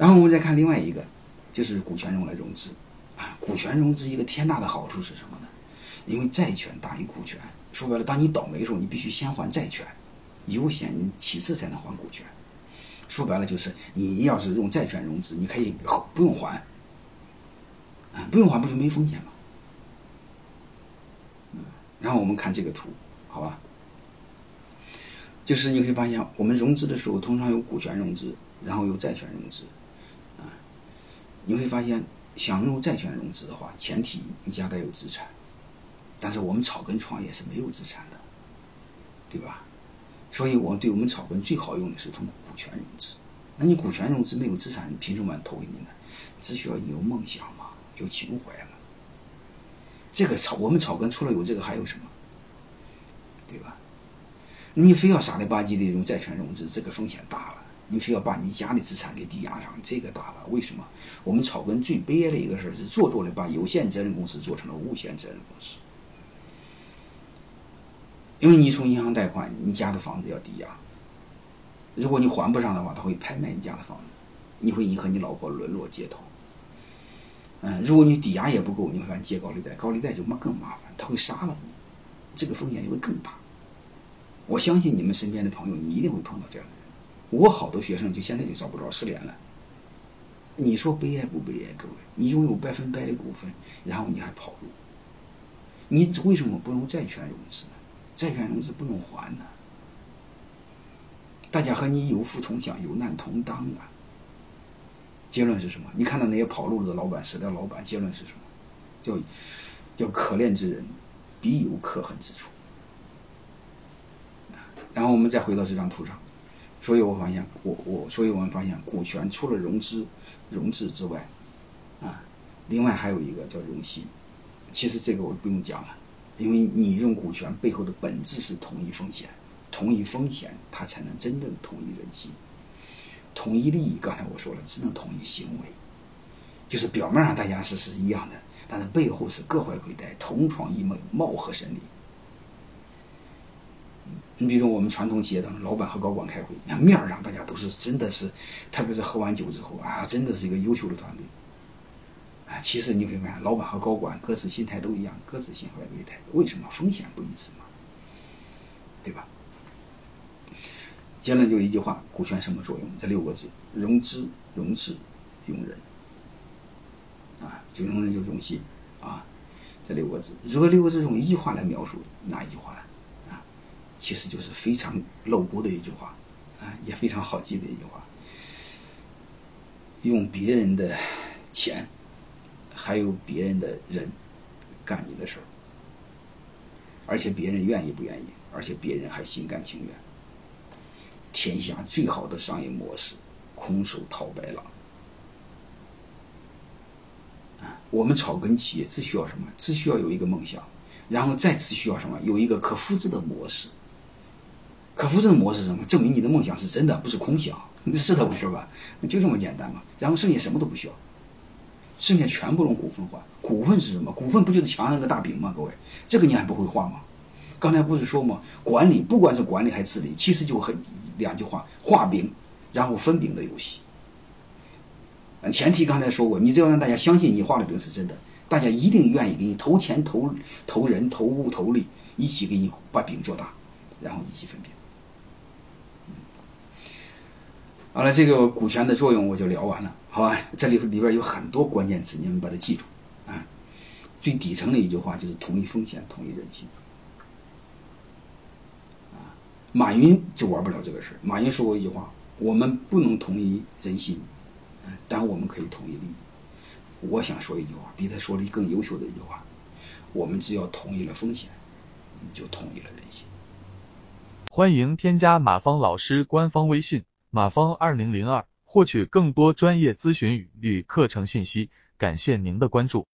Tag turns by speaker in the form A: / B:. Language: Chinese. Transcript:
A: 然后我们再看另外一个，就是股权用来融资啊。股权融资一个天大的好处是什么呢？因为债权大于股权。说白了，当你倒霉的时候，你必须先还债权，优先其次才能还股权。说白了就是，你要是用债权融资，你可以不用还，啊，不用还不就没风险吗？嗯，然后我们看这个图，好吧？就是你会发现，我们融资的时候通常有股权融资，然后有债权融资，你会发现，想用债权融资的话，前提你家得有资产。但是我们草根创业是没有资产的，对吧？所以，我对我们草根最好用的是通过股权融资。那你股权融资没有资产，凭什么投给你呢？只需要你有梦想嘛，有情怀嘛。这个草，我们草根除了有这个还有什么？对吧？你非要傻里吧唧的用债权融资，这个风险大了。你非要把你家的资产给抵押上，这个大了。为什么？我们草根最悲哀的一个事儿是做作的把有限责任公司做成了无限责任公司。因为你从银行贷款，你家的房子要抵押，如果你还不上的话，他会拍卖你家的房子，你会你和你老婆沦落街头。嗯，如果你抵押也不够，你会借高利贷，高利贷就麻更麻烦，他会杀了你，这个风险就会更大。我相信你们身边的朋友，你一定会碰到这样的。我好多学生就现在就找不着，失联了。你说悲哀不悲哀？各位，你拥有百分百的股份，然后你还跑路，你为什么不用债权融资呢？债权融资不用还呢，大家和你有福同享，有难同当啊。结论是什么？你看到那些跑路的老板、死掉老板，结论是什么？叫叫可怜之人必有可恨之处。然后我们再回到这张图上，所以我发现，我我，所以我们发现，股权除了融资融资之外，啊，另外还有一个叫融信。其实这个我不用讲了。因为你用股权背后的本质是统一风险，统一风险，它才能真正统一人心。统一利益，刚才我说了，只能统一行为，就是表面上大家是是一样的，但是背后是各怀鬼胎，同床异梦，貌合神离。你比如说我们传统企业当中，老板和高管开会，你看面上大家都是真的是，特别是喝完酒之后啊，真的是一个优秀的团队啊。其实你会发现，老板和高管各自心态都一样，各自心怀鬼胎。为什么风险不一致嘛？对吧？结论就一句话：股权什么作用？这六个字：融资、融资、用人。啊，就用人就用心啊，这六个字。如果六个字用一句话来描述，哪一句话？其实就是非常露骨的一句话，啊，也非常好记的一句话：用别人的钱。还有别人的人干你的事儿，而且别人愿意不愿意，而且别人还心甘情愿。天下最好的商业模式，空手套白狼。啊，我们草根企业只需要什么？只需要有一个梦想，然后再只需要什么？有一个可复制的模式。可复制的模式是什么？证明你的梦想是真的，不是空想，是这回事吧？就这么简单嘛。然后剩下什么都不需要。剩下全部用股份换，股份是什么？股份不就是墙上那个大饼吗？各位，这个你还不会画吗？刚才不是说吗？管理不管是管理还是治理，其实就很两句话：画饼，然后分饼的游戏。前提刚才说过，你只要让大家相信你画的饼是真的，大家一定愿意给你投钱、投投人、投物、投力，一起给你把饼做大，然后一起分饼。好了，这个股权的作用我就聊完了，好吧？这里里边有很多关键词，你们把它记住啊。最底层的一句话就是统一风险，统一人心。啊，马云就玩不了这个事马云说过一句话：我们不能统一人心，但我们可以统一利益。我想说一句话，比他说的更优秀的一句话：我们只要统一了风险，你就统一了人心。
B: 欢迎添加马芳老师官方微信。马方二零零二，获取更多专业咨询与课程信息，感谢您的关注。